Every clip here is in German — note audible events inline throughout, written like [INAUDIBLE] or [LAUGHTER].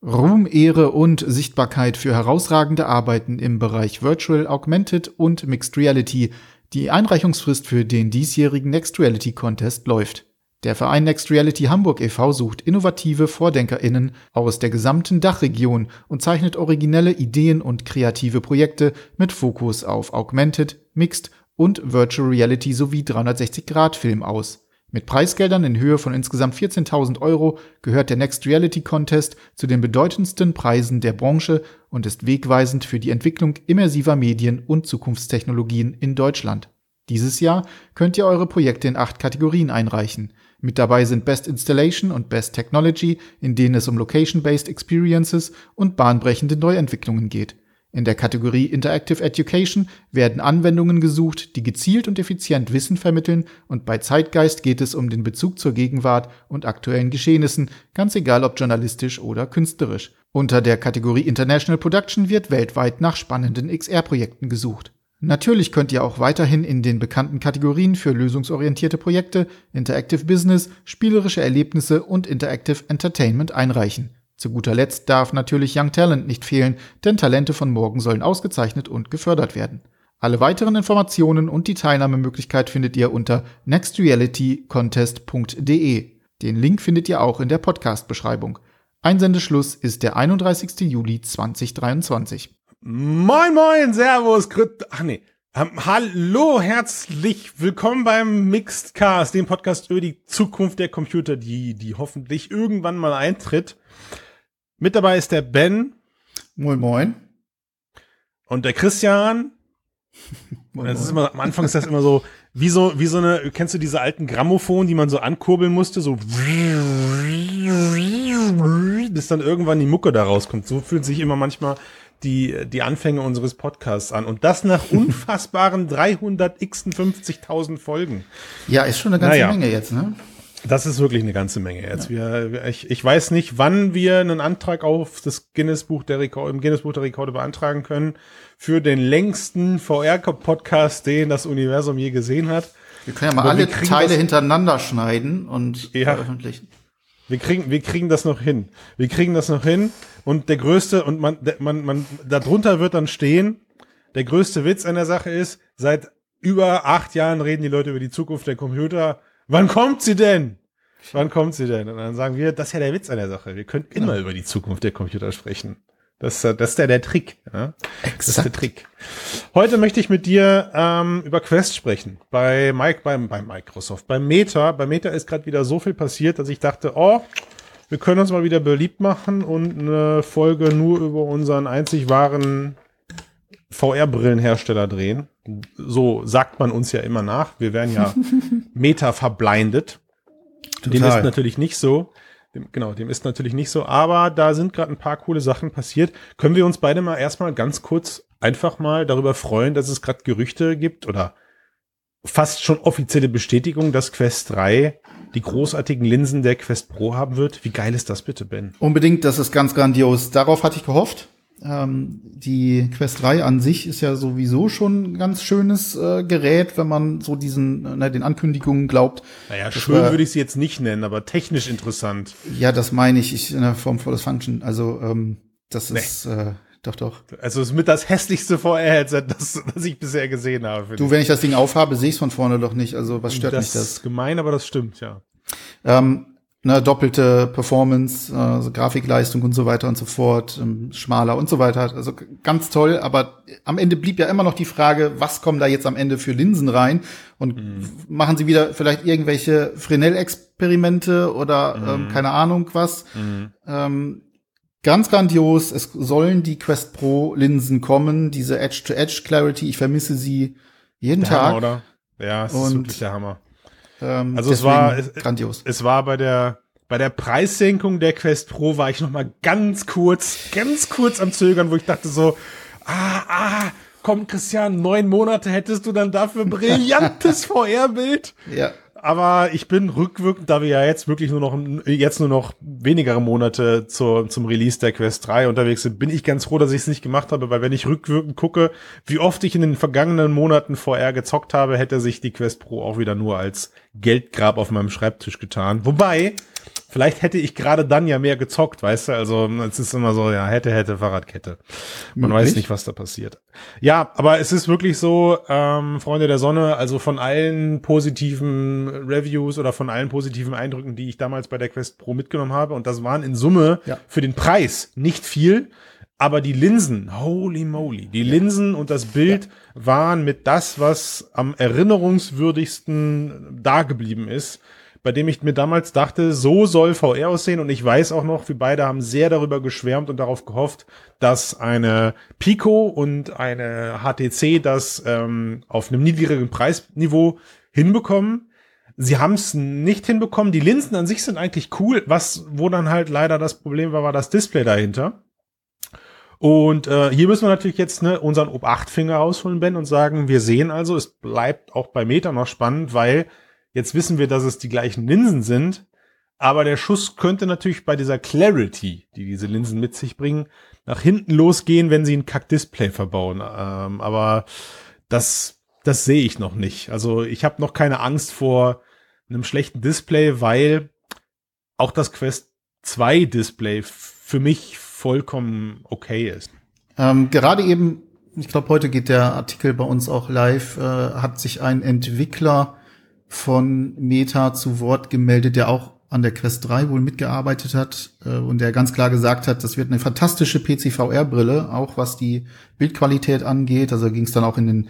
Ruhm, Ehre und Sichtbarkeit für herausragende Arbeiten im Bereich Virtual, Augmented und Mixed Reality. Die Einreichungsfrist für den diesjährigen Next Reality Contest läuft. Der Verein Next Reality Hamburg e.V. sucht innovative VordenkerInnen aus der gesamten Dachregion und zeichnet originelle Ideen und kreative Projekte mit Fokus auf Augmented, Mixed und Virtual Reality sowie 360-Grad-Film aus. Mit Preisgeldern in Höhe von insgesamt 14.000 Euro gehört der Next Reality Contest zu den bedeutendsten Preisen der Branche und ist wegweisend für die Entwicklung immersiver Medien und Zukunftstechnologien in Deutschland. Dieses Jahr könnt ihr eure Projekte in acht Kategorien einreichen. Mit dabei sind Best Installation und Best Technology, in denen es um Location-Based Experiences und bahnbrechende Neuentwicklungen geht. In der Kategorie Interactive Education werden Anwendungen gesucht, die gezielt und effizient Wissen vermitteln und bei Zeitgeist geht es um den Bezug zur Gegenwart und aktuellen Geschehnissen, ganz egal ob journalistisch oder künstlerisch. Unter der Kategorie International Production wird weltweit nach spannenden XR-Projekten gesucht. Natürlich könnt ihr auch weiterhin in den bekannten Kategorien für lösungsorientierte Projekte, Interactive Business, spielerische Erlebnisse und Interactive Entertainment einreichen. Zu guter Letzt darf natürlich Young Talent nicht fehlen, denn Talente von morgen sollen ausgezeichnet und gefördert werden. Alle weiteren Informationen und die Teilnahmemöglichkeit findet ihr unter nextrealitycontest.de. Den Link findet ihr auch in der Podcast-Beschreibung. Einsendeschluss ist der 31. Juli 2023. Moin, moin, Servus, Grüß, ach nee. Ähm, hallo, herzlich willkommen beim Mixed Cast, dem Podcast über die Zukunft der Computer, die, die hoffentlich irgendwann mal eintritt. Mit dabei ist der Ben. Moin, moin. Und der Christian. [LAUGHS] moin, das ist immer, am Anfang ist das immer so, wie so, wie so eine, kennst du diese alten Grammophon, die man so ankurbeln musste, so, bis dann irgendwann die Mucke da rauskommt. So fühlt sich immer manchmal die, die Anfänge unseres Podcasts an. Und das nach unfassbaren 350.000 Folgen. Ja, ist schon eine ganze naja. Menge jetzt, ne? Das ist wirklich eine ganze Menge jetzt. Ja. Wir, ich, ich weiß nicht, wann wir einen Antrag auf das Guinness Buch der Rekorde, im Guinness Buch der Rekorde beantragen können für den längsten VR-Podcast, den das Universum je gesehen hat. Wir können ja mal Aber alle Teile hintereinander schneiden und ja. veröffentlichen. Wir kriegen, wir kriegen das noch hin. Wir kriegen das noch hin. Und der größte, und man, der, man, man, darunter wird dann stehen, der größte Witz an der Sache ist, seit über acht Jahren reden die Leute über die Zukunft der Computer. Wann kommt sie denn? Wann kommt sie denn? Und dann sagen wir, das ist ja der Witz an der Sache. Wir können immer genau. über die Zukunft der Computer sprechen. Das, das ist ja der Trick. Ja? Exakt. Das ist der Trick. Heute möchte ich mit dir ähm, über Quest sprechen. Bei Mike, beim, bei Microsoft, bei Meta. Bei Meta ist gerade wieder so viel passiert, dass ich dachte, oh, wir können uns mal wieder beliebt machen und eine Folge nur über unseren einzig wahren VR-Brillenhersteller drehen. So sagt man uns ja immer nach. Wir werden ja [LAUGHS] Meta verblindet. Total. Dem ist natürlich nicht so. Dem, genau, dem ist natürlich nicht so. Aber da sind gerade ein paar coole Sachen passiert. Können wir uns beide mal erstmal ganz kurz einfach mal darüber freuen, dass es gerade Gerüchte gibt oder fast schon offizielle Bestätigung, dass Quest 3 die großartigen Linsen der Quest Pro haben wird. Wie geil ist das bitte, Ben? Unbedingt, das ist ganz grandios. Darauf hatte ich gehofft. Ähm, die Quest 3 an sich ist ja sowieso schon ein ganz schönes äh, Gerät, wenn man so diesen, äh, den Ankündigungen glaubt. Naja, schön war, würde ich sie jetzt nicht nennen, aber technisch interessant. Ja, das meine ich, ich in der Form volles Function. Also ähm, das nee. ist äh, doch, doch. Also es ist mit das hässlichste VR-Headset, das, das ich bisher gesehen habe. Du, wenn ich das Ding aufhabe, sehe ich es von vorne doch nicht. Also was stört das mich das? Das ist gemein, aber das stimmt, ja. Ähm, ne, doppelte Performance, also Grafikleistung und so weiter und so fort, ähm, schmaler und so weiter. Also ganz toll, aber am Ende blieb ja immer noch die Frage, was kommen da jetzt am Ende für Linsen rein? Und mhm. machen sie wieder vielleicht irgendwelche Fresnel-Experimente oder mhm. ähm, keine Ahnung was? Mhm. Ähm, ganz grandios, es sollen die Quest Pro Linsen kommen, diese Edge-to-Edge Clarity, ich vermisse sie jeden der Tag. Hammer, oder? Ja, es und ist wirklich der Hammer. Ähm, also es war es, grandios. Es war bei der bei der Preissenkung der Quest Pro war ich noch mal ganz kurz, ganz kurz am zögern, wo ich dachte so, ah, ah, komm Christian, neun Monate hättest du dann dafür [LAUGHS] brillantes VR-Bild. Ja. Aber ich bin rückwirkend, da wir ja jetzt wirklich nur noch, jetzt nur noch wenigere Monate zur, zum Release der Quest 3 unterwegs sind, bin ich ganz froh, dass ich es nicht gemacht habe, weil wenn ich rückwirkend gucke, wie oft ich in den vergangenen Monaten VR gezockt habe, hätte sich die Quest Pro auch wieder nur als Geldgrab auf meinem Schreibtisch getan. Wobei, vielleicht hätte ich gerade dann ja mehr gezockt, weißt du? Also es ist immer so, ja, hätte, hätte, Fahrradkette. Man Möglich? weiß nicht, was da passiert. Ja, aber es ist wirklich so, ähm, Freunde der Sonne, also von allen positiven Reviews oder von allen positiven Eindrücken, die ich damals bei der Quest Pro mitgenommen habe, und das waren in Summe ja. für den Preis nicht viel, aber die Linsen, holy moly, die Linsen und das Bild ja. waren mit das, was am erinnerungswürdigsten da geblieben ist bei dem ich mir damals dachte, so soll VR aussehen und ich weiß auch noch, wir beide haben sehr darüber geschwärmt und darauf gehofft, dass eine Pico und eine HTC das ähm, auf einem niedrigeren Preisniveau hinbekommen. Sie haben es nicht hinbekommen. Die Linsen an sich sind eigentlich cool. Was, wo dann halt leider das Problem war, war das Display dahinter. Und äh, hier müssen wir natürlich jetzt ne, unseren Ob-8-Finger rausholen, Ben, und sagen, wir sehen also, es bleibt auch bei Meta noch spannend, weil Jetzt wissen wir, dass es die gleichen Linsen sind, aber der Schuss könnte natürlich bei dieser Clarity, die diese Linsen mit sich bringen, nach hinten losgehen, wenn sie ein Kack-Display verbauen. Ähm, aber das, das sehe ich noch nicht. Also ich habe noch keine Angst vor einem schlechten Display, weil auch das Quest 2 Display für mich vollkommen okay ist. Ähm, gerade eben, ich glaube, heute geht der Artikel bei uns auch live, äh, hat sich ein Entwickler von Meta zu Wort gemeldet, der auch an der Quest 3 wohl mitgearbeitet hat äh, und der ganz klar gesagt hat, das wird eine fantastische PC-VR-Brille, auch was die Bildqualität angeht. Also ging es dann auch in den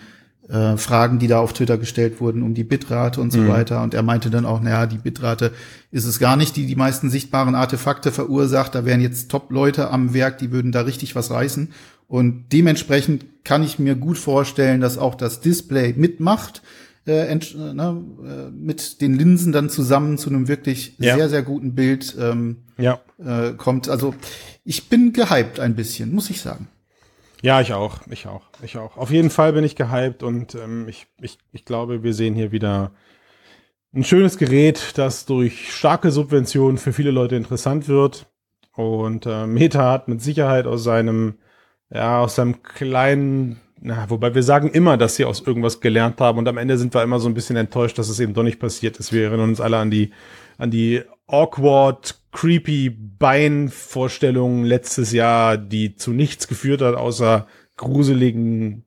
äh, Fragen, die da auf Twitter gestellt wurden, um die Bitrate und so mhm. weiter. Und er meinte dann auch, naja, die Bitrate ist es gar nicht, die die meisten sichtbaren Artefakte verursacht. Da wären jetzt Top-Leute am Werk, die würden da richtig was reißen. Und dementsprechend kann ich mir gut vorstellen, dass auch das Display mitmacht äh, äh, ne, äh, mit den Linsen dann zusammen zu einem wirklich ja. sehr, sehr guten Bild ähm, ja. äh, kommt. Also ich bin gehypt ein bisschen, muss ich sagen. Ja, ich auch, ich auch, ich auch. Auf jeden Fall bin ich gehypt und ähm, ich, ich, ich glaube, wir sehen hier wieder ein schönes Gerät, das durch starke Subventionen für viele Leute interessant wird. Und äh, Meta hat mit Sicherheit aus seinem, ja, aus seinem kleinen na, wobei wir sagen immer, dass sie aus irgendwas gelernt haben und am Ende sind wir immer so ein bisschen enttäuscht, dass es eben doch nicht passiert ist. Wir erinnern uns alle an die, an die awkward, creepy Beinvorstellungen letztes Jahr, die zu nichts geführt hat, außer gruseligen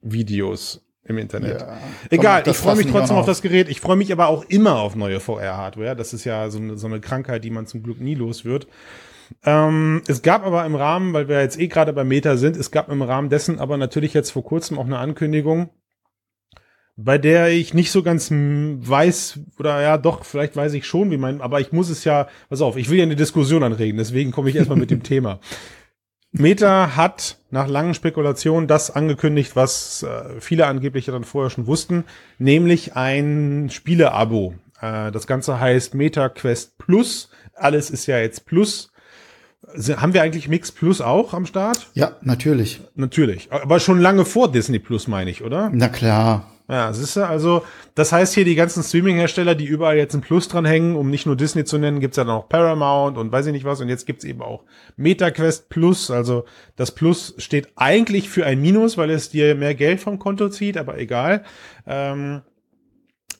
Videos im Internet. Ja, Egal, ich freue mich trotzdem auf das Gerät. Ich freue mich aber auch immer auf neue VR-Hardware. Das ist ja so eine, so eine Krankheit, die man zum Glück nie los wird. Ähm, es gab aber im Rahmen, weil wir jetzt eh gerade bei Meta sind, es gab im Rahmen dessen aber natürlich jetzt vor kurzem auch eine Ankündigung, bei der ich nicht so ganz weiß, oder ja, doch, vielleicht weiß ich schon, wie mein, aber ich muss es ja, pass auf, ich will ja eine Diskussion anregen, deswegen komme ich erstmal mit dem [LAUGHS] Thema. Meta hat nach langen Spekulationen das angekündigt, was äh, viele angeblich dann vorher schon wussten, nämlich ein Spieleabo. Äh, das Ganze heißt Meta Quest Plus. Alles ist ja jetzt Plus. Haben wir eigentlich Mix Plus auch am Start? Ja, natürlich. Natürlich. Aber schon lange vor Disney Plus, meine ich, oder? Na klar. Ja, siehst du, also, das heißt hier die ganzen Streaming-Hersteller, die überall jetzt ein Plus dran hängen, um nicht nur Disney zu nennen, gibt's ja noch Paramount und weiß ich nicht was, und jetzt gibt's eben auch MetaQuest Plus, also das Plus steht eigentlich für ein Minus, weil es dir mehr Geld vom Konto zieht, aber egal. Ähm,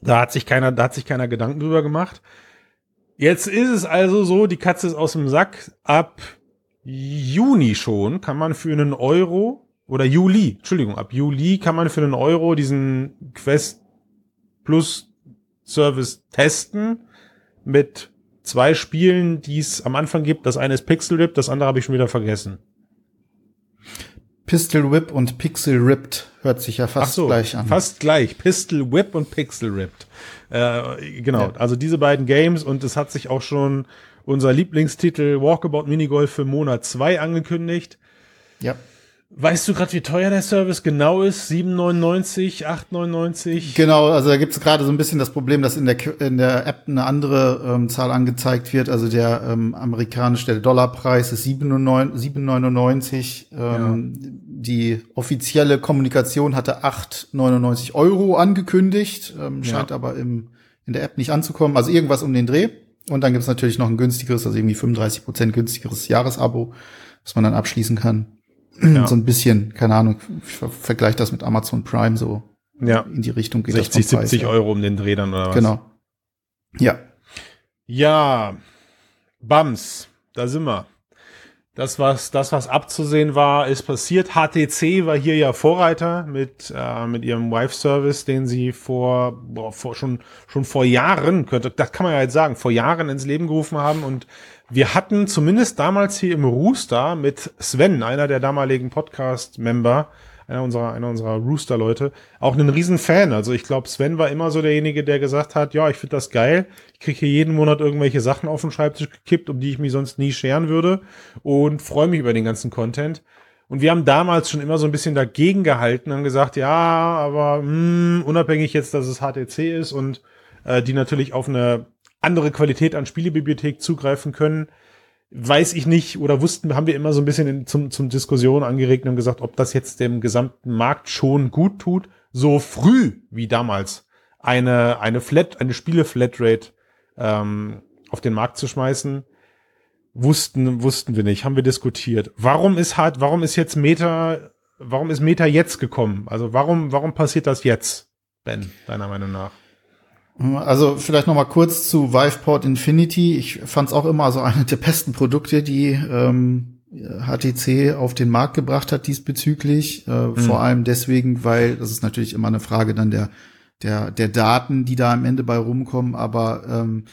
da hat sich keiner, da hat sich keiner Gedanken drüber gemacht. Jetzt ist es also so, die Katze ist aus dem Sack. Ab Juni schon kann man für einen Euro oder Juli, Entschuldigung, ab Juli kann man für einen Euro diesen Quest Plus Service testen mit zwei Spielen, die es am Anfang gibt. Das eine ist Pixel Rip, das andere habe ich schon wieder vergessen. Pistol Whip und Pixel Ripped hört sich ja fast so, gleich an. Fast gleich. Pistol Whip und Pixel Ripped. Äh, genau, ja. also diese beiden Games und es hat sich auch schon unser Lieblingstitel Walkabout Minigolf für Monat 2 angekündigt. Ja. Weißt du gerade, wie teuer der Service genau ist? 7,99, 8,99? Genau, also da gibt es gerade so ein bisschen das Problem, dass in der, in der App eine andere ähm, Zahl angezeigt wird. Also der ähm, amerikanische Dollarpreis ist 7,99. Ähm, ja. Die offizielle Kommunikation hatte 8,99 Euro angekündigt, ähm, scheint ja. aber im, in der App nicht anzukommen. Also irgendwas um den Dreh. Und dann gibt es natürlich noch ein günstigeres, also irgendwie 35 Prozent günstigeres Jahresabo, was man dann abschließen kann. Ja. So ein bisschen, keine Ahnung, ich vergleiche das mit Amazon Prime so. Ja. In die Richtung geht 60, das 70 Euro um den Dreh dann oder was? Genau. Ja. Ja, Bams, da sind wir. Das, was, das, was abzusehen war, ist passiert. HTC war hier ja Vorreiter mit, äh, mit ihrem Wife-Service, den sie vor, boah, vor schon, schon vor Jahren, könnte, das kann man ja jetzt sagen, vor Jahren ins Leben gerufen haben. Und wir hatten zumindest damals hier im Rooster mit Sven, einer der damaligen Podcast-Member, einer unserer, einer unserer Rooster-Leute, auch einen riesen Fan. Also ich glaube, Sven war immer so derjenige, der gesagt hat, ja, ich finde das geil. Ich kriege hier jeden Monat irgendwelche Sachen auf den Schreibtisch gekippt, um die ich mich sonst nie scheren würde und freue mich über den ganzen Content. Und wir haben damals schon immer so ein bisschen dagegen gehalten und gesagt, ja, aber mh, hm, unabhängig jetzt, dass es HTC ist und äh, die natürlich auf eine andere Qualität an Spielebibliothek zugreifen können, weiß ich nicht oder wussten, haben wir immer so ein bisschen in, zum, zum Diskussion angeregt und gesagt, ob das jetzt dem gesamten Markt schon gut tut, so früh wie damals eine, eine Flat, eine Spiele-Flatrate ähm, auf den Markt zu schmeißen, wussten, wussten wir nicht, haben wir diskutiert. Warum ist halt, warum ist jetzt Meta, warum ist Meta jetzt gekommen? Also warum, warum passiert das jetzt, Ben, deiner Meinung nach? Also vielleicht noch mal kurz zu Viveport Infinity. Ich fand es auch immer so eine der besten Produkte, die ähm, HTC auf den Markt gebracht hat diesbezüglich. Äh, mhm. Vor allem deswegen, weil das ist natürlich immer eine Frage dann der der der Daten, die da am Ende bei rumkommen, aber ähm,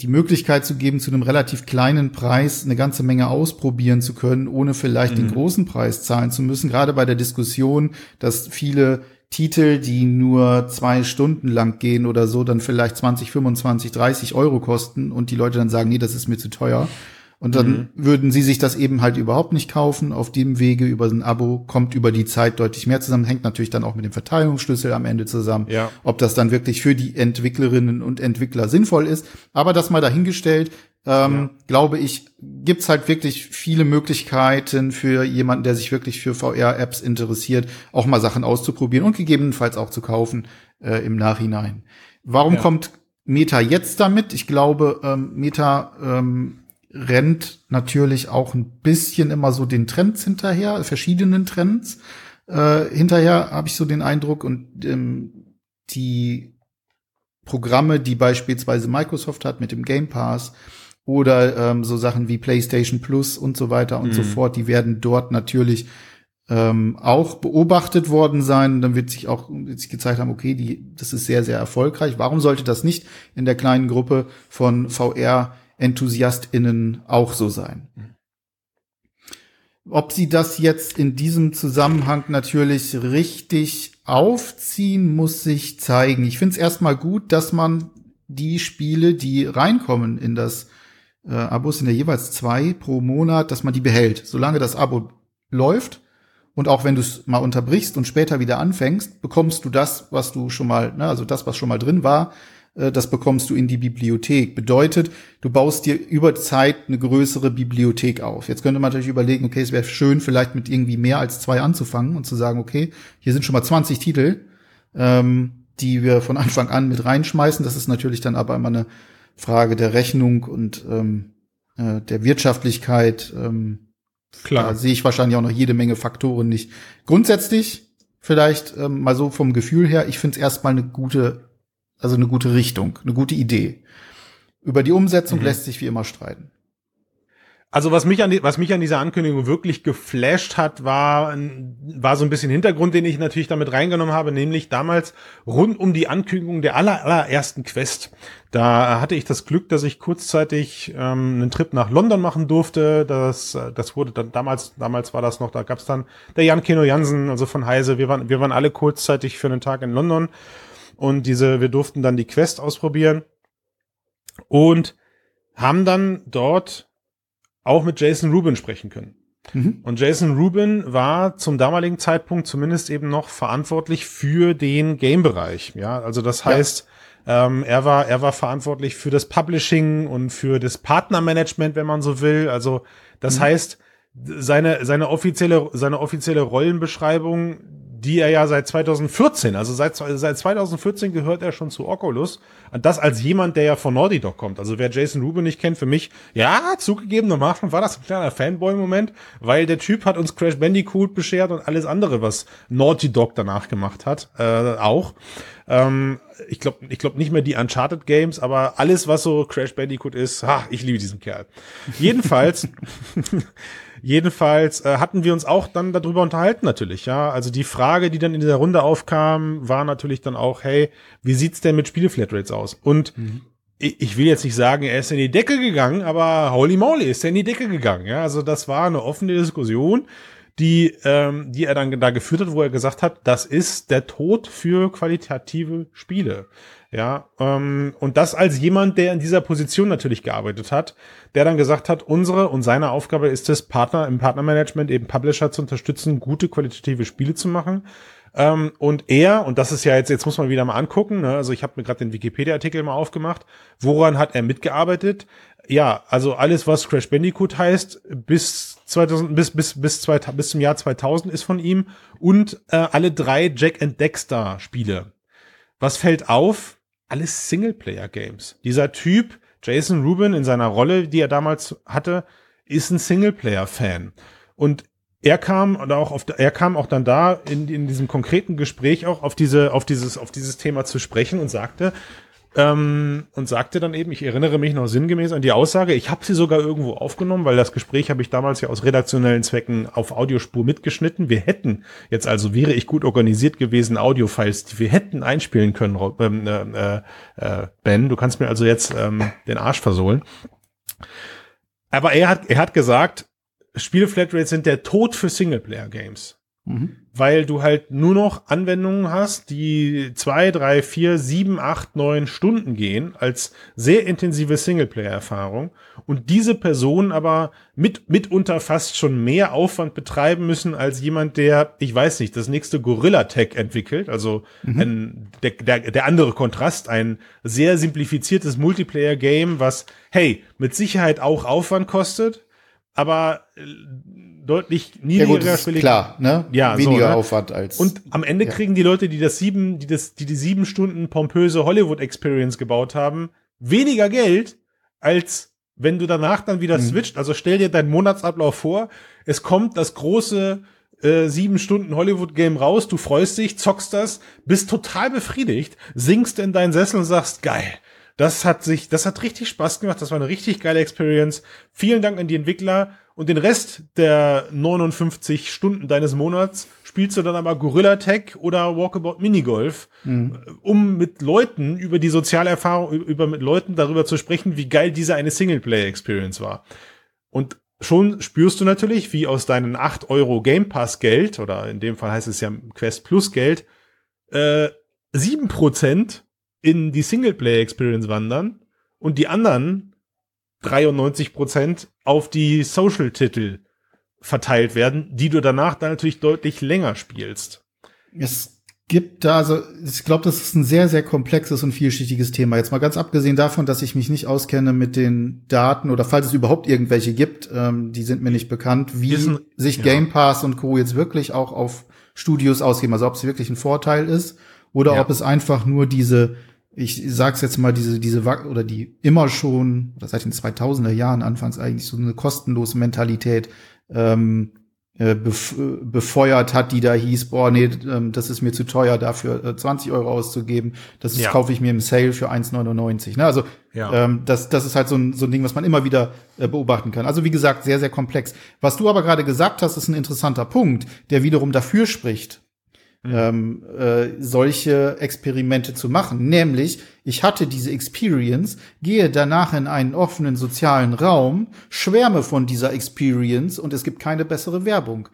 die Möglichkeit zu geben, zu einem relativ kleinen Preis eine ganze Menge ausprobieren zu können, ohne vielleicht mhm. den großen Preis zahlen zu müssen. Gerade bei der Diskussion, dass viele Titel, die nur zwei Stunden lang gehen oder so, dann vielleicht 20, 25, 30 Euro kosten und die Leute dann sagen, nee, das ist mir zu teuer. Und dann mhm. würden sie sich das eben halt überhaupt nicht kaufen. Auf dem Wege über ein Abo kommt über die Zeit deutlich mehr zusammen. Hängt natürlich dann auch mit dem Verteilungsschlüssel am Ende zusammen. Ja. Ob das dann wirklich für die Entwicklerinnen und Entwickler sinnvoll ist. Aber das mal dahingestellt, ähm, ja. glaube ich, gibt's halt wirklich viele Möglichkeiten für jemanden, der sich wirklich für VR-Apps interessiert, auch mal Sachen auszuprobieren und gegebenenfalls auch zu kaufen äh, im Nachhinein. Warum ja. kommt Meta jetzt damit? Ich glaube, ähm, Meta ähm, rennt natürlich auch ein bisschen immer so den Trends hinterher, verschiedenen Trends äh, hinterher, habe ich so den Eindruck. Und ähm, die Programme, die beispielsweise Microsoft hat mit dem Game Pass oder ähm, so Sachen wie PlayStation Plus und so weiter und mhm. so fort, die werden dort natürlich ähm, auch beobachtet worden sein. Dann wird sich auch wird sich gezeigt haben, okay, die, das ist sehr, sehr erfolgreich. Warum sollte das nicht in der kleinen Gruppe von VR EnthusiastInnen auch so sein. Ob sie das jetzt in diesem Zusammenhang natürlich richtig aufziehen, muss sich zeigen. Ich finde es erstmal gut, dass man die Spiele, die reinkommen in das äh, Abo, sind ja jeweils zwei pro Monat, dass man die behält. Solange das Abo läuft und auch wenn du es mal unterbrichst und später wieder anfängst, bekommst du das, was du schon mal, ne, also das, was schon mal drin war, äh, das bekommst du in die Bibliothek. Bedeutet, du baust dir über Zeit eine größere Bibliothek auf. Jetzt könnte man natürlich überlegen, okay, es wäre schön, vielleicht mit irgendwie mehr als zwei anzufangen und zu sagen, okay, hier sind schon mal 20 Titel, ähm, die wir von Anfang an mit reinschmeißen. Das ist natürlich dann aber immer eine Frage der Rechnung und ähm, äh, der Wirtschaftlichkeit. Ähm, Klar. Da sehe ich wahrscheinlich auch noch jede Menge Faktoren nicht. Grundsätzlich, vielleicht ähm, mal so vom Gefühl her, ich finde es erstmal eine gute also eine gute Richtung, eine gute Idee. Über die Umsetzung mhm. lässt sich wie immer streiten. Also was mich an die, was mich an dieser Ankündigung wirklich geflasht hat, war war so ein bisschen Hintergrund, den ich natürlich damit reingenommen habe, nämlich damals rund um die Ankündigung der aller, allerersten Quest. Da hatte ich das Glück, dass ich kurzzeitig ähm, einen Trip nach London machen durfte. Das das wurde dann damals damals war das noch, da gab's dann der Jan Keno Jansen, also von Heise. Wir waren wir waren alle kurzzeitig für einen Tag in London und diese, wir durften dann die Quest ausprobieren und haben dann dort auch mit Jason Rubin sprechen können. Mhm. Und Jason Rubin war zum damaligen Zeitpunkt zumindest eben noch verantwortlich für den Game-Bereich. Ja, also das heißt, ja. ähm, er war, er war verantwortlich für das Publishing und für das Partnermanagement, wenn man so will. Also das mhm. heißt, seine, seine offizielle, seine offizielle Rollenbeschreibung, die er ja seit 2014, also seit, seit 2014 gehört er schon zu Oculus. Und das als jemand, der ja von Naughty Dog kommt. Also wer Jason Rubin nicht kennt, für mich, ja, zugegebenermaßen war das ein kleiner Fanboy-Moment, weil der Typ hat uns Crash Bandicoot beschert und alles andere, was Naughty Dog danach gemacht hat, äh, auch. Ähm, ich glaube ich glaub nicht mehr die Uncharted Games, aber alles, was so Crash Bandicoot ist, ha, ich liebe diesen Kerl. Jedenfalls, [LAUGHS] jedenfalls äh, hatten wir uns auch dann darüber unterhalten natürlich, ja. Also die Frage, die dann in dieser Runde aufkam, war natürlich dann auch, hey, wie sieht's denn mit Spieleflatrates aus? Und mhm ich will jetzt nicht sagen, er ist in die Decke gegangen, aber holy moly, ist er in die Decke gegangen. Ja, also das war eine offene Diskussion, die, ähm, die er dann da geführt hat, wo er gesagt hat, das ist der Tod für qualitative Spiele. Ja, ähm, und das als jemand, der in dieser Position natürlich gearbeitet hat, der dann gesagt hat, unsere und seine Aufgabe ist es, Partner im Partnermanagement eben Publisher zu unterstützen, gute qualitative Spiele zu machen. Ähm, und er, und das ist ja jetzt, jetzt muss man wieder mal angucken, ne? also ich habe mir gerade den Wikipedia-Artikel mal aufgemacht, woran hat er mitgearbeitet? Ja, also alles, was Crash Bandicoot heißt, bis 2000, bis, bis, bis, zwei, bis zum Jahr 2000 ist von ihm und äh, alle drei Jack and Dexter Spiele. Was fällt auf? Alles Singleplayer-Games. Dieser Typ, Jason Rubin in seiner Rolle, die er damals hatte, ist ein Singleplayer-Fan. Und er kam oder auch auf, er kam auch dann da in, in diesem konkreten Gespräch auch auf diese, auf dieses, auf dieses Thema zu sprechen und sagte, ähm, und sagte dann eben, ich erinnere mich noch sinngemäß an die Aussage, ich habe sie sogar irgendwo aufgenommen, weil das Gespräch habe ich damals ja aus redaktionellen Zwecken auf Audiospur mitgeschnitten. Wir hätten jetzt also, wäre ich gut organisiert gewesen, Audiofiles, die wir hätten einspielen können, ähm, äh, äh, Ben, du kannst mir also jetzt ähm, den Arsch versohlen. Aber er hat, er hat gesagt, Spielflatrates sind der Tod für Singleplayer-Games. Mhm. Weil du halt nur noch Anwendungen hast, die zwei, drei, vier, sieben, acht, neun Stunden gehen, als sehr intensive Singleplayer-Erfahrung und diese Personen aber mit, mitunter fast schon mehr Aufwand betreiben müssen als jemand, der, ich weiß nicht, das nächste Gorilla-Tech entwickelt, also mhm. ein, der, der, der andere Kontrast, ein sehr simplifiziertes Multiplayer-Game, was, hey, mit Sicherheit auch Aufwand kostet, aber äh, deutlich niedriger ja gut, Klar, ne? Ja, weniger so, ne? Aufwand als. Und am Ende ja. kriegen die Leute, die das sieben, die das, die die sieben Stunden pompöse Hollywood Experience gebaut haben, weniger Geld als wenn du danach dann wieder mhm. switcht. Also stell dir deinen Monatsablauf vor. Es kommt das große äh, sieben Stunden Hollywood Game raus. Du freust dich, zockst das, bist total befriedigt, singst in deinen Sessel und sagst geil das hat sich, das hat richtig Spaß gemacht. Das war eine richtig geile Experience. Vielen Dank an die Entwickler. Und den Rest der 59 Stunden deines Monats spielst du dann aber Gorilla Tech oder Walkabout Minigolf, mhm. um mit Leuten über die soziale Erfahrung, über mit Leuten darüber zu sprechen, wie geil diese eine Singleplayer-Experience war. Und schon spürst du natürlich, wie aus deinen 8 Euro Game Pass Geld, oder in dem Fall heißt es ja Quest Plus Geld, äh, 7% in die Singleplayer-Experience wandern und die anderen 93 Prozent auf die Social-Titel verteilt werden, die du danach dann natürlich deutlich länger spielst. Es gibt da, also ich glaube, das ist ein sehr, sehr komplexes und vielschichtiges Thema. Jetzt mal ganz abgesehen davon, dass ich mich nicht auskenne mit den Daten oder falls es überhaupt irgendwelche gibt, ähm, die sind mir nicht bekannt, wie ein, sich ja. Game Pass und Co. jetzt wirklich auch auf Studios ausgeben. Also ob es wirklich ein Vorteil ist oder ja. ob es einfach nur diese ich sag's jetzt mal, diese, diese, oder die immer schon, oder seit den 2000er Jahren anfangs eigentlich so eine kostenlose Mentalität, ähm, äh, befeuert hat, die da hieß, boah, nee, ähm, das ist mir zu teuer, dafür äh, 20 Euro auszugeben. Das ist, ja. kaufe ich mir im Sale für 1,99. Ne? Also ja. ähm, das, das ist halt so ein, so ein Ding, was man immer wieder äh, beobachten kann. Also wie gesagt, sehr, sehr komplex. Was du aber gerade gesagt hast, ist ein interessanter Punkt, der wiederum dafür spricht, mhm. ähm, äh, solche Experimente zu machen. Nämlich, ich hatte diese Experience, gehe danach in einen offenen sozialen Raum, schwärme von dieser Experience und es gibt keine bessere Werbung.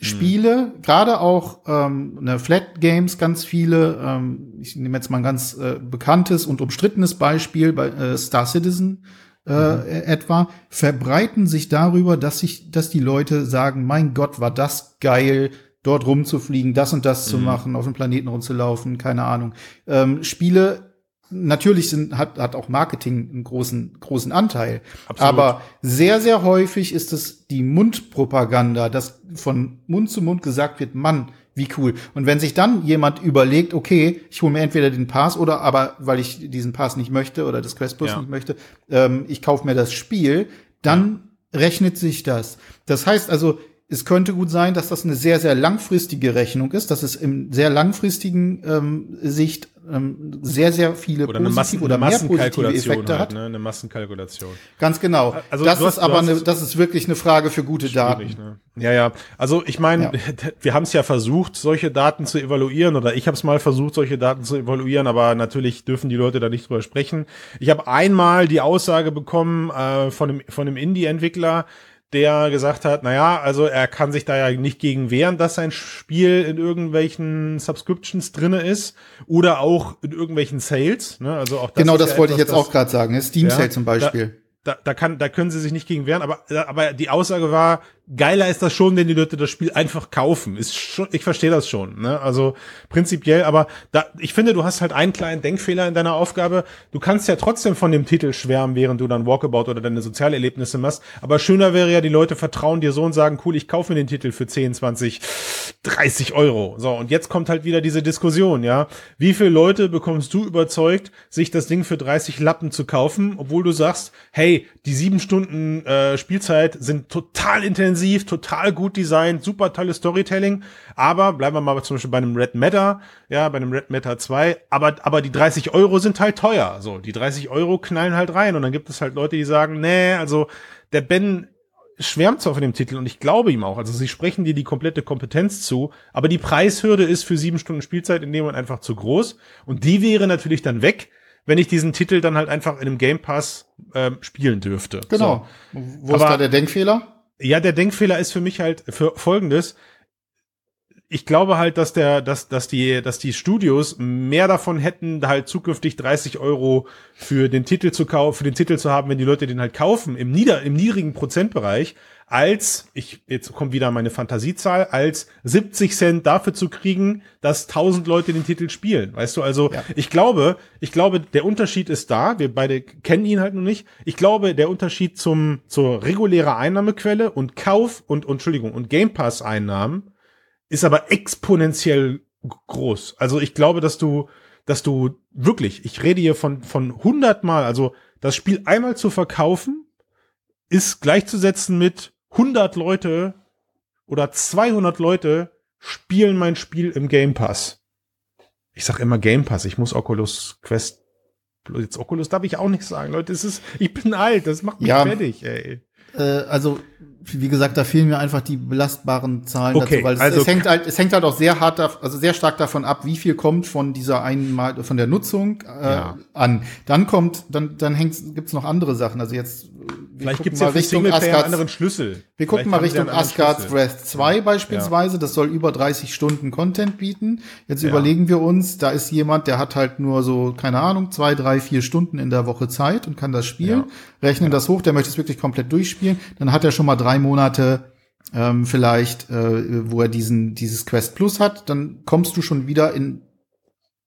Mhm. Spiele, gerade auch ähm, ne, Flat Games, ganz viele. Ähm, ich nehme jetzt mal ein ganz äh, bekanntes und umstrittenes Beispiel bei äh, Star Citizen äh, mhm. etwa, verbreiten sich darüber, dass sich, dass die Leute sagen, mein Gott, war das geil, dort rumzufliegen, das und das mhm. zu machen, auf dem Planeten rumzulaufen, keine Ahnung. Ähm, Spiele natürlich sind, hat, hat auch Marketing einen großen, großen Anteil. Absolut. Aber sehr, sehr häufig ist es die Mundpropaganda, dass von Mund zu Mund gesagt wird, Mann, wie cool. Und wenn sich dann jemand überlegt, okay, ich hole mir entweder den Pass oder aber, weil ich diesen Pass nicht möchte oder das Quest Plus ja. nicht möchte, ähm, ich kaufe mir das Spiel, dann ja. rechnet sich das. Das heißt also, es könnte gut sein, dass das eine sehr, sehr langfristige Rechnung ist, dass es im sehr langfristigen ähm, Sicht ähm, sehr, sehr viele oder positive Massen, oder mehr positive Effekte halt, hat. Ne? Eine Massenkalkulation. Ganz genau. Also das ist aber eine, das ist wirklich eine Frage für gute Daten. Ne? Ja, ja. Also ich meine, ja. [LAUGHS] wir haben es ja versucht, solche Daten zu evaluieren oder ich habe es mal versucht, solche Daten zu evaluieren, aber natürlich dürfen die Leute da nicht drüber sprechen. Ich habe einmal die Aussage bekommen äh, von einem, von einem Indie-Entwickler, der gesagt hat, naja, also er kann sich da ja nicht gegen wehren, dass sein Spiel in irgendwelchen Subscriptions drinne ist oder auch in irgendwelchen Sales. Ne? Also auch das genau, das ja wollte etwas, ich jetzt auch gerade sagen. Ne? Steam ja, Sale zum Beispiel. Da, da, kann, da können sie sich nicht gegen wehren, aber, aber die Aussage war, geiler ist das schon, wenn die Leute das Spiel einfach kaufen. Ist schon, ich verstehe das schon, ne? Also prinzipiell, aber da, ich finde, du hast halt einen kleinen Denkfehler in deiner Aufgabe. Du kannst ja trotzdem von dem Titel schwärmen, während du dann Walkabout oder deine Sozialerlebnisse machst. Aber schöner wäre ja, die Leute vertrauen dir so und sagen, cool, ich kaufe mir den Titel für 10, 20, 30 Euro. So, und jetzt kommt halt wieder diese Diskussion, ja. Wie viele Leute bekommst du überzeugt, sich das Ding für 30 Lappen zu kaufen, obwohl du sagst, hey, die sieben Stunden äh, Spielzeit sind total intensiv intensiv, total gut designt, super tolles Storytelling. Aber bleiben wir mal zum Beispiel bei einem Red Matter, ja, bei einem Red Matter 2. Aber, aber die 30 Euro sind halt teuer. So, die 30 Euro knallen halt rein. Und dann gibt es halt Leute, die sagen, nee, also der Ben schwärmt zwar von dem Titel und ich glaube ihm auch. Also sie sprechen dir die komplette Kompetenz zu, aber die Preishürde ist für sieben Stunden Spielzeit in dem Moment einfach zu groß. Und die wäre natürlich dann weg, wenn ich diesen Titel dann halt einfach in einem Game Pass äh, spielen dürfte. Genau. So. Wo aber, ist da der Denkfehler? Ja, der Denkfehler ist für mich halt für folgendes. Ich glaube halt, dass der, dass, dass die, dass die Studios mehr davon hätten, halt zukünftig 30 Euro für den Titel zu kaufen, für den Titel zu haben, wenn die Leute den halt kaufen, im nieder, im niedrigen Prozentbereich, als, ich, jetzt kommt wieder meine Fantasiezahl, als 70 Cent dafür zu kriegen, dass 1000 Leute den Titel spielen. Weißt du, also ja. ich glaube, ich glaube, der Unterschied ist da. Wir beide kennen ihn halt noch nicht. Ich glaube, der Unterschied zum, zur regulärer Einnahmequelle und Kauf und, und Entschuldigung, und Game Pass Einnahmen ist aber exponentiell groß. Also ich glaube, dass du, dass du wirklich, ich rede hier von, von 100 Mal, also das Spiel einmal zu verkaufen, ist gleichzusetzen mit 100 Leute oder 200 Leute spielen mein Spiel im Game Pass. Ich sag immer Game Pass, ich muss Oculus Quest jetzt Oculus darf ich auch nicht sagen, Leute, es ist ich bin alt, das macht mich ja, fertig, ey. Äh, also wie gesagt, da fehlen mir einfach die belastbaren Zahlen okay, dazu, weil es, also, es, hängt halt, es hängt halt auch sehr hart, also sehr stark davon ab, wie viel kommt von dieser einmal von der Nutzung äh, ja. an. Dann kommt, dann dann hängt, gibt's noch andere Sachen. Also jetzt Vielleicht gibt's ja Richtung Asgard einen anderen Schlüssel. Wir gucken mal Richtung Asgard's Wrath 2 beispielsweise. Ja. Das soll über 30 Stunden Content bieten. Jetzt überlegen wir uns, da ist jemand, der hat halt nur so, keine Ahnung, zwei, drei, vier Stunden in der Woche Zeit und kann das spielen. Rechnen das hoch, der möchte es wirklich komplett durchspielen. Dann hat er schon mal drei Monate ähm, vielleicht, äh, wo er diesen dieses Quest Plus hat. Dann kommst du schon wieder in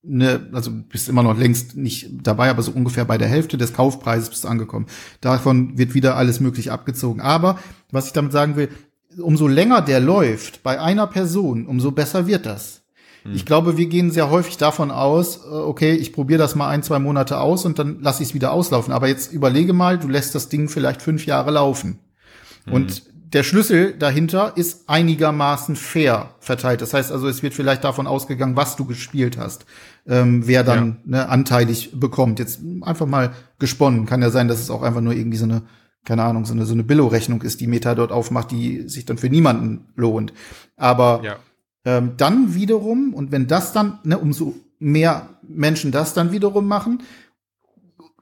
ne, also bist immer noch längst nicht dabei, aber so ungefähr bei der Hälfte des Kaufpreises bist du angekommen. Davon wird wieder alles möglich abgezogen. Aber was ich damit sagen will, umso länger der läuft bei einer Person, umso besser wird das. Hm. Ich glaube, wir gehen sehr häufig davon aus, äh, okay, ich probiere das mal ein, zwei Monate aus und dann lasse ich es wieder auslaufen. Aber jetzt überlege mal, du lässt das Ding vielleicht fünf Jahre laufen. Hm. Und der Schlüssel dahinter ist einigermaßen fair verteilt. Das heißt also, es wird vielleicht davon ausgegangen, was du gespielt hast, ähm, wer dann ja. ne, anteilig bekommt. Jetzt einfach mal gesponnen. Kann ja sein, dass es auch einfach nur irgendwie so eine, keine Ahnung, so eine, so eine Billo-Rechnung ist, die Meta dort aufmacht, die sich dann für niemanden lohnt. Aber ja. Ähm, dann wiederum, und wenn das dann, ne, umso mehr Menschen das dann wiederum machen,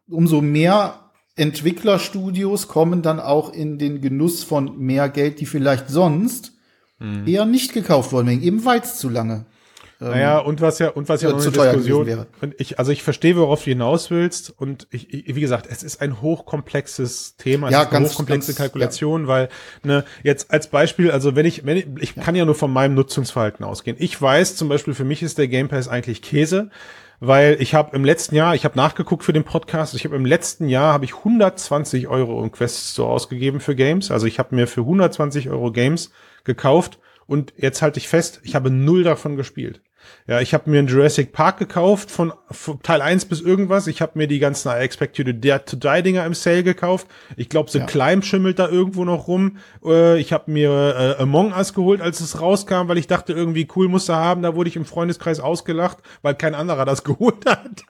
umso mehr Entwicklerstudios kommen dann auch in den Genuss von mehr Geld, die vielleicht sonst mhm. eher nicht gekauft worden wären, eben weil es zu lange. Ähm, naja, und was ja, und was ja, ja noch eine Diskussion wäre. Und ich, also ich verstehe, worauf du hinaus willst. Und ich, ich, wie gesagt, es ist ein hochkomplexes Thema, ja, es ist ganz, eine hochkomplexe ganz, Kalkulation, ja. weil, ne, jetzt als Beispiel, also wenn ich, wenn ich, ich kann ja nur von meinem Nutzungsverhalten ausgehen. Ich weiß zum Beispiel, für mich ist der Game Pass eigentlich Käse weil ich habe im letzten Jahr, ich habe nachgeguckt für den Podcast, ich habe im letzten Jahr habe ich 120 Euro im Quest Store ausgegeben für Games. Also ich habe mir für 120 Euro Games gekauft und jetzt halte ich fest, ich habe null davon gespielt. Ja, ich habe mir einen Jurassic Park gekauft von, von Teil 1 bis irgendwas. Ich habe mir die ganzen I Expect You to Die Dinger im Sale gekauft. Ich glaube, The ja. Climb schimmelt da irgendwo noch rum. Äh, ich habe mir äh, Among Us geholt, als es rauskam, weil ich dachte, irgendwie cool musste haben. Da wurde ich im Freundeskreis ausgelacht, weil kein anderer das [LAUGHS] geholt hat.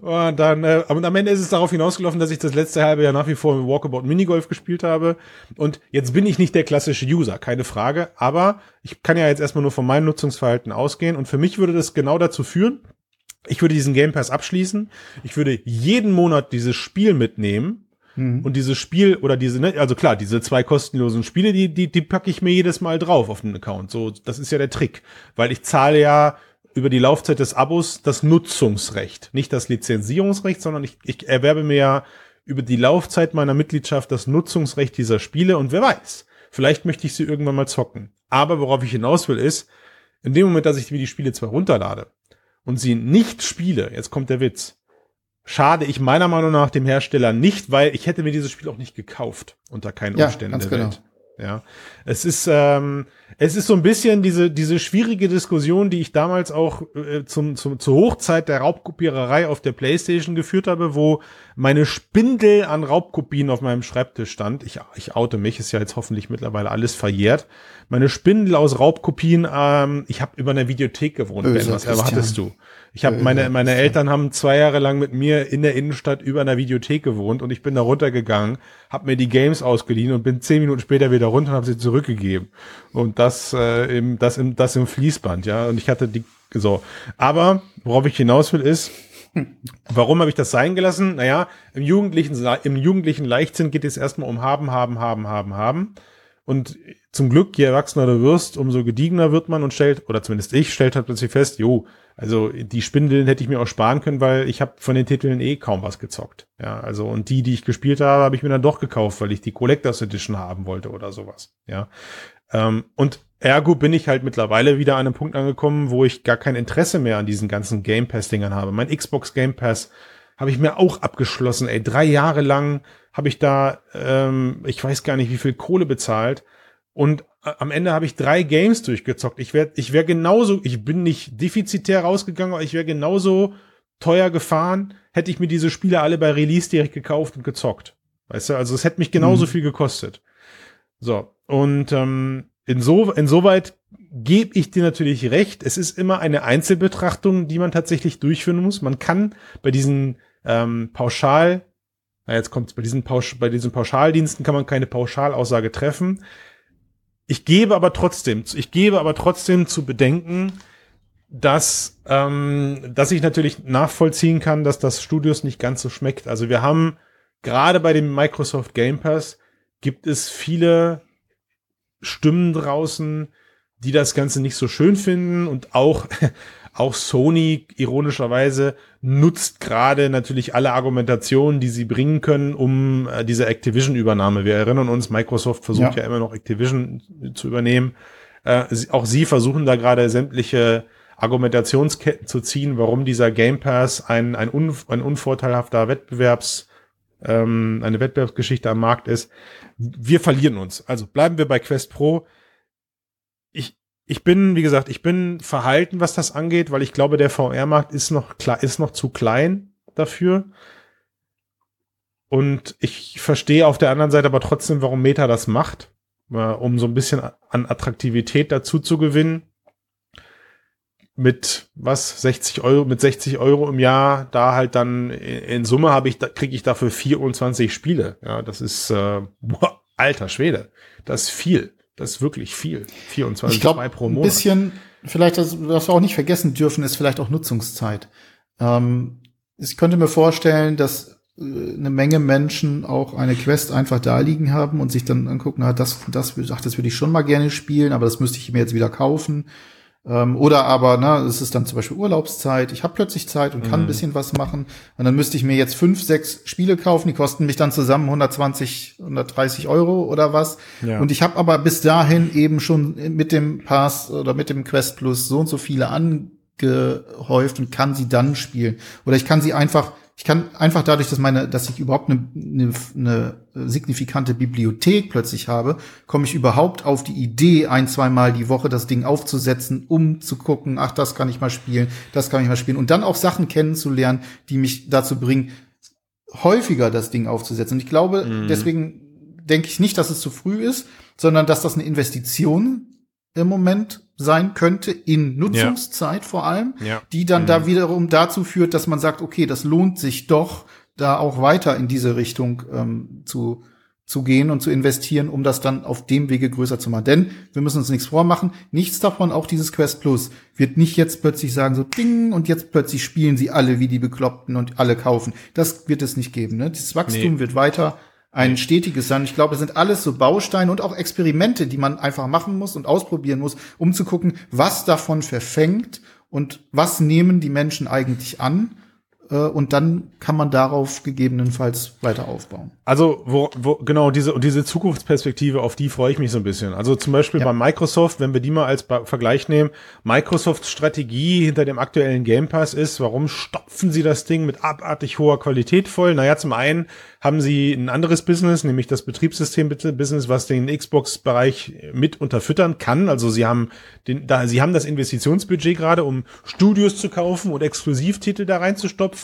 Und dann, äh, aber am Ende ist es darauf hinausgelaufen, dass ich das letzte halbe Jahr nach wie vor im Walkabout Minigolf gespielt habe. Und jetzt bin ich nicht der klassische User, keine Frage. Aber ich kann ja jetzt erstmal nur von meinem Nutzungsverhalten ausgehen und für mich würde das genau dazu führen, ich würde diesen Game Pass abschließen, ich würde jeden Monat dieses Spiel mitnehmen mhm. und dieses Spiel oder diese, ne, also klar, diese zwei kostenlosen Spiele, die, die, die packe ich mir jedes Mal drauf auf den Account. So, das ist ja der Trick, weil ich zahle ja über die Laufzeit des Abos das Nutzungsrecht, nicht das Lizenzierungsrecht, sondern ich, ich erwerbe mir ja über die Laufzeit meiner Mitgliedschaft das Nutzungsrecht dieser Spiele und wer weiß, vielleicht möchte ich sie irgendwann mal zocken. Aber worauf ich hinaus will, ist, in dem Moment, dass ich mir die Spiele zwar runterlade und sie nicht spiele, jetzt kommt der Witz, schade ich meiner Meinung nach dem Hersteller nicht, weil ich hätte mir dieses Spiel auch nicht gekauft unter keinen ja, Umständen der genau. Welt. Ja, es ist ähm, es ist so ein bisschen diese diese schwierige Diskussion, die ich damals auch äh, zum, zum zur Hochzeit der Raubkopiererei auf der PlayStation geführt habe, wo meine Spindel an Raubkopien auf meinem Schreibtisch stand. Ich ich oute mich, ist ja jetzt hoffentlich mittlerweile alles verjährt. Meine Spindel aus Raubkopien. Ähm, ich habe über einer Videothek gewohnt. Böse, ben, was erwartest du? Ich habe meine meine Eltern haben zwei Jahre lang mit mir in der Innenstadt über einer Videothek gewohnt und ich bin da runtergegangen, habe mir die Games ausgeliehen und bin zehn Minuten später wieder runter und habe sie zurückgegeben. Und das äh, im das im das im Fließband, ja. Und ich hatte die so. Aber worauf ich hinaus will ist, [LAUGHS] Warum habe ich das sein gelassen? Naja, im jugendlichen, im jugendlichen Leichtsinn geht es erstmal um haben, haben, haben, haben, haben. Und zum Glück, je erwachsener du wirst, umso gediegener wird man und stellt, oder zumindest ich, stellt halt plötzlich fest, jo, also die Spindeln hätte ich mir auch sparen können, weil ich habe von den Titeln eh kaum was gezockt. Ja, also und die, die ich gespielt habe, habe ich mir dann doch gekauft, weil ich die Collectors Edition haben wollte oder sowas. Ja, ähm, und ergo bin ich halt mittlerweile wieder an einem Punkt angekommen, wo ich gar kein Interesse mehr an diesen ganzen Game Pass Dingern habe. Mein Xbox Game Pass habe ich mir auch abgeschlossen. Ey, drei Jahre lang habe ich da, ähm, ich weiß gar nicht, wie viel Kohle bezahlt und am Ende habe ich drei Games durchgezockt. Ich wäre ich wär genauso, ich bin nicht defizitär rausgegangen, aber ich wäre genauso teuer gefahren, hätte ich mir diese Spiele alle bei Release direkt gekauft und gezockt. Weißt du, also es hätte mich genauso mhm. viel gekostet. So, und ähm, inso, insoweit gebe ich dir natürlich recht. Es ist immer eine Einzelbetrachtung, die man tatsächlich durchführen muss. Man kann bei diesen ähm, Pauschal, na jetzt kommt bei diesen Pausch, bei diesen Pauschaldiensten kann man keine Pauschalaussage treffen. Ich gebe aber trotzdem, ich gebe aber trotzdem zu bedenken, dass, ähm, dass ich natürlich nachvollziehen kann, dass das Studios nicht ganz so schmeckt. Also wir haben gerade bei dem Microsoft Game Pass gibt es viele Stimmen draußen, die das Ganze nicht so schön finden und auch [LAUGHS] auch Sony ironischerweise nutzt gerade natürlich alle Argumentationen, die sie bringen können, um äh, diese Activision-Übernahme. Wir erinnern uns, Microsoft versucht ja, ja immer noch Activision zu übernehmen. Äh, auch sie versuchen da gerade sämtliche Argumentationsketten zu ziehen, warum dieser Game Pass ein, ein, un, ein unvorteilhafter Wettbewerbs, ähm, eine Wettbewerbsgeschichte am Markt ist. Wir verlieren uns. Also bleiben wir bei Quest Pro. Ich, ich bin, wie gesagt, ich bin verhalten, was das angeht, weil ich glaube, der VR-Markt ist noch klar, ist noch zu klein dafür. Und ich verstehe auf der anderen Seite aber trotzdem, warum Meta das macht, äh, um so ein bisschen an Attraktivität dazu zu gewinnen. Mit was 60 Euro, mit 60 Euro im Jahr, da halt dann in Summe habe ich, da kriege ich dafür 24 Spiele. Ja, das ist äh, [LAUGHS] boah, alter Schwede, das ist viel. Das ist wirklich viel. 24 ich glaub, pro Monat. Ein bisschen, vielleicht, was wir auch nicht vergessen dürfen, ist vielleicht auch Nutzungszeit. Ähm, ich könnte mir vorstellen, dass äh, eine Menge Menschen auch eine Quest einfach da liegen haben und sich dann angucken, na, das, das, ach, das würde ich schon mal gerne spielen, aber das müsste ich mir jetzt wieder kaufen. Ähm, oder aber, ne, es ist dann zum Beispiel Urlaubszeit, ich habe plötzlich Zeit und kann mhm. ein bisschen was machen. Und dann müsste ich mir jetzt fünf, sechs Spiele kaufen, die kosten mich dann zusammen 120, 130 Euro oder was. Ja. Und ich habe aber bis dahin eben schon mit dem Pass oder mit dem Quest Plus so und so viele angehäuft und kann sie dann spielen. Oder ich kann sie einfach ich kann einfach dadurch, dass meine, dass ich überhaupt eine, eine, eine signifikante Bibliothek plötzlich habe, komme ich überhaupt auf die Idee, ein, zweimal die Woche das Ding aufzusetzen, um zu gucken, ach, das kann ich mal spielen, das kann ich mal spielen und dann auch Sachen kennenzulernen, die mich dazu bringen, häufiger das Ding aufzusetzen. Und ich glaube, mhm. deswegen denke ich nicht, dass es zu früh ist, sondern dass das eine Investition im Moment sein könnte, in Nutzungszeit ja. vor allem, ja. die dann mhm. da wiederum dazu führt, dass man sagt, okay, das lohnt sich doch, da auch weiter in diese Richtung ähm, zu, zu gehen und zu investieren, um das dann auf dem Wege größer zu machen. Denn wir müssen uns nichts vormachen, nichts davon, auch dieses Quest Plus, wird nicht jetzt plötzlich sagen, so ding, und jetzt plötzlich spielen sie alle wie die Bekloppten und alle kaufen. Das wird es nicht geben. Ne? Das Wachstum nee. wird weiter ein stetiges sein. Ich glaube, es sind alles so Bausteine und auch Experimente, die man einfach machen muss und ausprobieren muss, um zu gucken, was davon verfängt und was nehmen die Menschen eigentlich an und dann kann man darauf gegebenenfalls weiter aufbauen. Also wo, wo genau diese diese Zukunftsperspektive, auf die freue ich mich so ein bisschen. Also zum Beispiel ja. bei Microsoft, wenn wir die mal als Vergleich nehmen, Microsofts Strategie hinter dem aktuellen Game Pass ist, warum stopfen sie das Ding mit abartig hoher Qualität voll? Naja, zum einen haben sie ein anderes Business, nämlich das Betriebssystem-Business, was den Xbox-Bereich mit unterfüttern kann. Also sie haben den, da, sie haben das Investitionsbudget gerade, um Studios zu kaufen und Exklusivtitel da reinzustopfen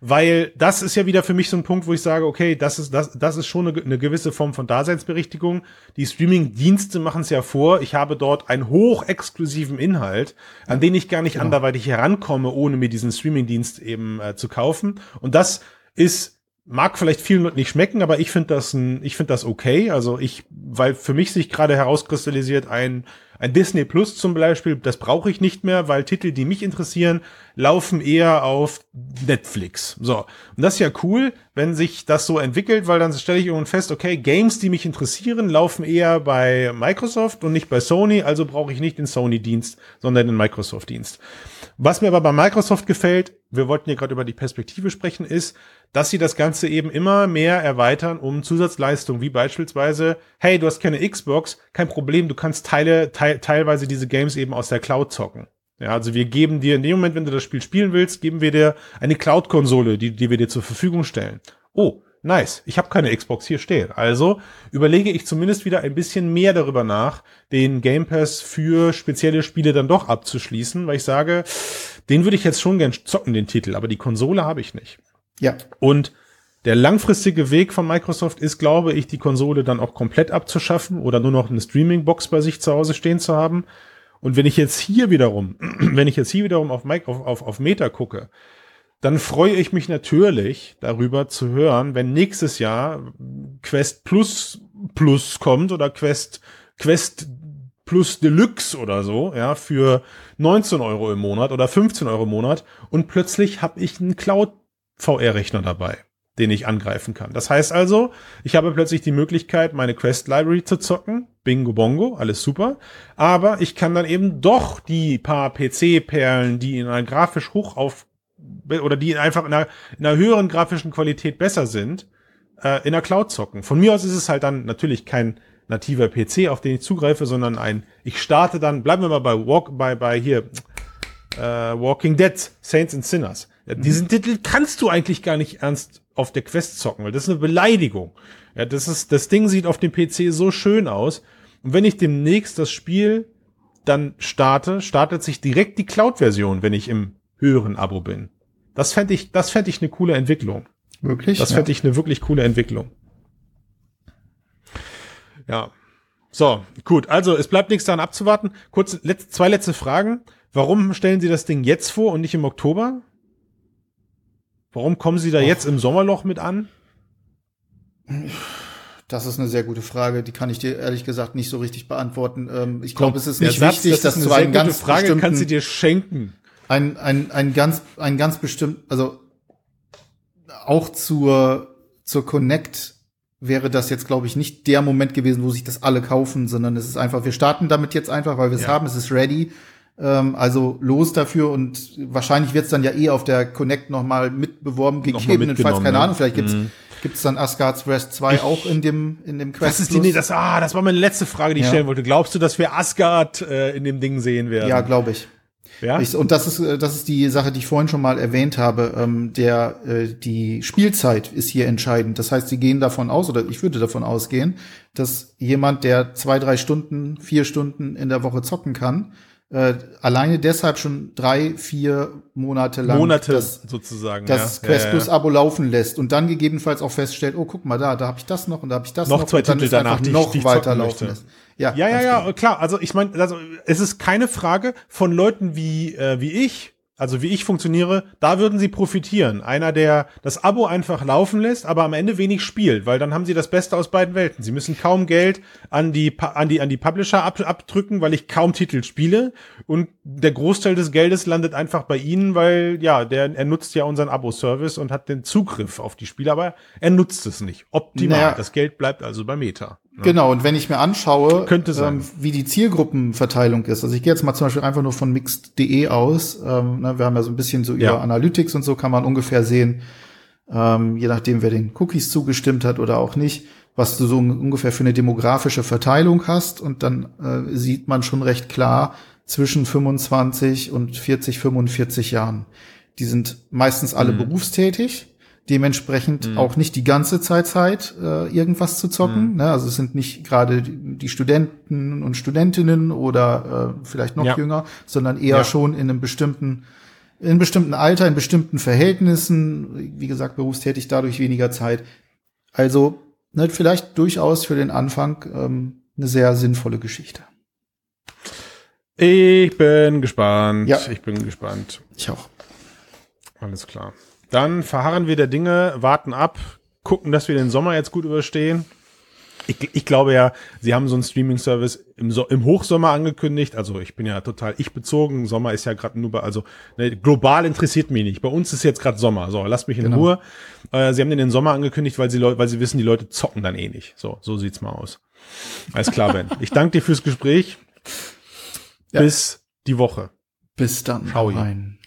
weil das ist ja wieder für mich so ein Punkt, wo ich sage, okay, das ist das das ist schon eine, eine gewisse Form von Daseinsberechtigung. Die Streaming-Dienste machen es ja vor. Ich habe dort einen hochexklusiven Inhalt, an den ich gar nicht genau. anderweitig herankomme, ohne mir diesen Streaming-Dienst eben äh, zu kaufen. Und das ist mag vielleicht vielen nicht schmecken, aber ich finde das ein, ich finde das okay. Also ich, weil für mich sich gerade herauskristallisiert ein ein Disney Plus zum Beispiel, das brauche ich nicht mehr, weil Titel, die mich interessieren, laufen eher auf Netflix. So. Und das ist ja cool, wenn sich das so entwickelt, weil dann stelle ich irgendwann fest, okay, Games, die mich interessieren, laufen eher bei Microsoft und nicht bei Sony, also brauche ich nicht den Sony-Dienst, sondern den Microsoft-Dienst. Was mir aber bei Microsoft gefällt, wir wollten ja gerade über die Perspektive sprechen, ist, dass sie das Ganze eben immer mehr erweitern um Zusatzleistungen, wie beispielsweise, hey, du hast keine Xbox, kein Problem, du kannst Teile, te teilweise diese Games eben aus der Cloud zocken. Ja, also wir geben dir in dem Moment, wenn du das Spiel spielen willst, geben wir dir eine Cloud-Konsole, die, die wir dir zur Verfügung stellen. Oh, nice, ich habe keine Xbox hier stehen. Also überlege ich zumindest wieder ein bisschen mehr darüber nach, den Game Pass für spezielle Spiele dann doch abzuschließen, weil ich sage, den würde ich jetzt schon gern zocken, den Titel, aber die Konsole habe ich nicht. Ja. Und der langfristige Weg von Microsoft ist, glaube ich, die Konsole dann auch komplett abzuschaffen oder nur noch eine Streaming-Box bei sich zu Hause stehen zu haben. Und wenn ich jetzt hier wiederum, [CLEARS THROAT] wenn ich jetzt hier wiederum auf, Mike, auf, auf, auf Meta gucke, dann freue ich mich natürlich darüber zu hören, wenn nächstes Jahr Quest Plus Plus kommt oder Quest Quest Plus Deluxe oder so, ja, für 19 Euro im Monat oder 15 Euro im Monat. Und plötzlich habe ich einen Cloud VR-Rechner dabei, den ich angreifen kann. Das heißt also, ich habe plötzlich die Möglichkeit, meine Quest Library zu zocken, Bingo Bongo, alles super, aber ich kann dann eben doch die paar PC-Perlen, die in einer grafisch hoch auf oder die einfach in einer, in einer höheren grafischen Qualität besser sind, äh, in der Cloud zocken. Von mir aus ist es halt dann natürlich kein nativer PC, auf den ich zugreife, sondern ein, ich starte dann, bleiben wir mal bei Walk, bei, bei hier, äh, Walking Dead, Saints and Sinners. Ja, mhm. Diesen Titel kannst du eigentlich gar nicht ernst auf der Quest zocken, weil das ist eine Beleidigung. Ja, das ist, das Ding sieht auf dem PC so schön aus. Und wenn ich demnächst das Spiel dann starte, startet sich direkt die Cloud-Version, wenn ich im höheren Abo bin. Das fände ich, das fände ich eine coole Entwicklung. Wirklich? Das fände ja. ich eine wirklich coole Entwicklung. Ja. So, gut. Also, es bleibt nichts daran abzuwarten. Kurz, letzt, zwei letzte Fragen. Warum stellen Sie das Ding jetzt vor und nicht im Oktober? Warum kommen Sie da Och. jetzt im Sommerloch mit an? Das ist eine sehr gute Frage, die kann ich dir ehrlich gesagt nicht so richtig beantworten. Ähm, ich glaube, es ist nicht Satz, wichtig, das dass du einen ganz Frage kannst du dir schenken. Ein, ein, ein ganz, ein ganz bestimmt, also auch zur, zur Connect wäre das jetzt, glaube ich, nicht der Moment gewesen, wo sich das alle kaufen, sondern es ist einfach, wir starten damit jetzt einfach, weil wir es ja. haben, es ist ready. Ähm, also los dafür und wahrscheinlich wird es dann ja eh auf der Connect nochmal mitbeworben, gegebenenfalls, keine Ahnung, vielleicht gibt's mhm Gibt es dann Asgard's Rest 2 ich, auch in dem, in dem Quest? Das ist die, nee, das, ah, das war meine letzte Frage, die ich ja. stellen wollte. Glaubst du, dass wir Asgard äh, in dem Ding sehen werden? Ja, glaube ich. Ja? Ich, und das ist, äh, das ist die Sache, die ich vorhin schon mal erwähnt habe. Ähm, der, äh, die Spielzeit ist hier entscheidend. Das heißt, sie gehen davon aus, oder ich würde davon ausgehen, dass jemand, der zwei, drei Stunden, vier Stunden in der Woche zocken kann, äh, alleine deshalb schon drei, vier Monate lang Monate das, sozusagen. das ja. Quest ja, Plus ja. Abo laufen lässt und dann gegebenenfalls auch feststellt, oh, guck mal da, da habe ich das noch und da habe ich das Noch noch. zwei und dann Titel danach, die noch die ich weiter zocken laufen möchte. lässt. Ja, Ja, ja, ja, klar. Also ich meine, also es ist keine Frage von Leuten wie äh, wie ich, also wie ich funktioniere, da würden sie profitieren. Einer, der das Abo einfach laufen lässt, aber am Ende wenig spielt, weil dann haben sie das Beste aus beiden Welten. Sie müssen kaum Geld an die an die an die Publisher ab, abdrücken, weil ich kaum Titel spiele und der Großteil des Geldes landet einfach bei ihnen, weil ja, der er nutzt ja unseren Abo-Service und hat den Zugriff auf die Spiele, aber er nutzt es nicht. Optimal. Naja. Das Geld bleibt also bei Meta. Ne? Genau, und wenn ich mir anschaue, Könnte sein. Ähm, wie die Zielgruppenverteilung ist, also ich gehe jetzt mal zum Beispiel einfach nur von mixed.de aus, ähm, ne, wir haben ja so ein bisschen so Ja. ihre Analytics und so kann man ungefähr sehen, ähm, je nachdem, wer den Cookies zugestimmt hat oder auch nicht, was du so ungefähr für eine demografische Verteilung hast und dann äh, sieht man schon recht klar zwischen 25 und 40, 45 Jahren. Die sind meistens alle Mhm. berufstätig, dementsprechend auch nicht die ganze Zeit Zeit, äh, irgendwas zu zocken. Ne? Also es sind nicht gerade die Studenten und Studentinnen oder äh, vielleicht noch Ja. jünger, sondern eher Ja. schon in einem bestimmten in bestimmten Alter, in bestimmten Verhältnissen, wie gesagt, berufstätig, dadurch weniger Zeit. Also ne, vielleicht durchaus für den Anfang ähm, eine sehr sinnvolle Geschichte. Ich bin gespannt. Ja. Ich bin gespannt. Ich auch. Alles klar. Dann verharren wir der Dinge, warten ab, gucken, dass wir den Sommer jetzt gut überstehen. Ich, ich glaube ja, sie haben so einen Streaming-Service im, so im Hochsommer angekündigt. Also ich bin ja total ich bezogen. Sommer ist ja gerade nur bei, also ne, global interessiert mich nicht. Bei uns ist jetzt gerade Sommer. So, lasst mich in Genau. Ruhe. Äh, sie haben den in den Sommer angekündigt, weil sie, Leu- weil sie wissen, die Leute zocken dann eh nicht. So, so sieht's mal aus. Alles klar, Ben. Ich danke dir fürs Gespräch. Ja. Bis die Woche. Bis dann. Ciao. Rein.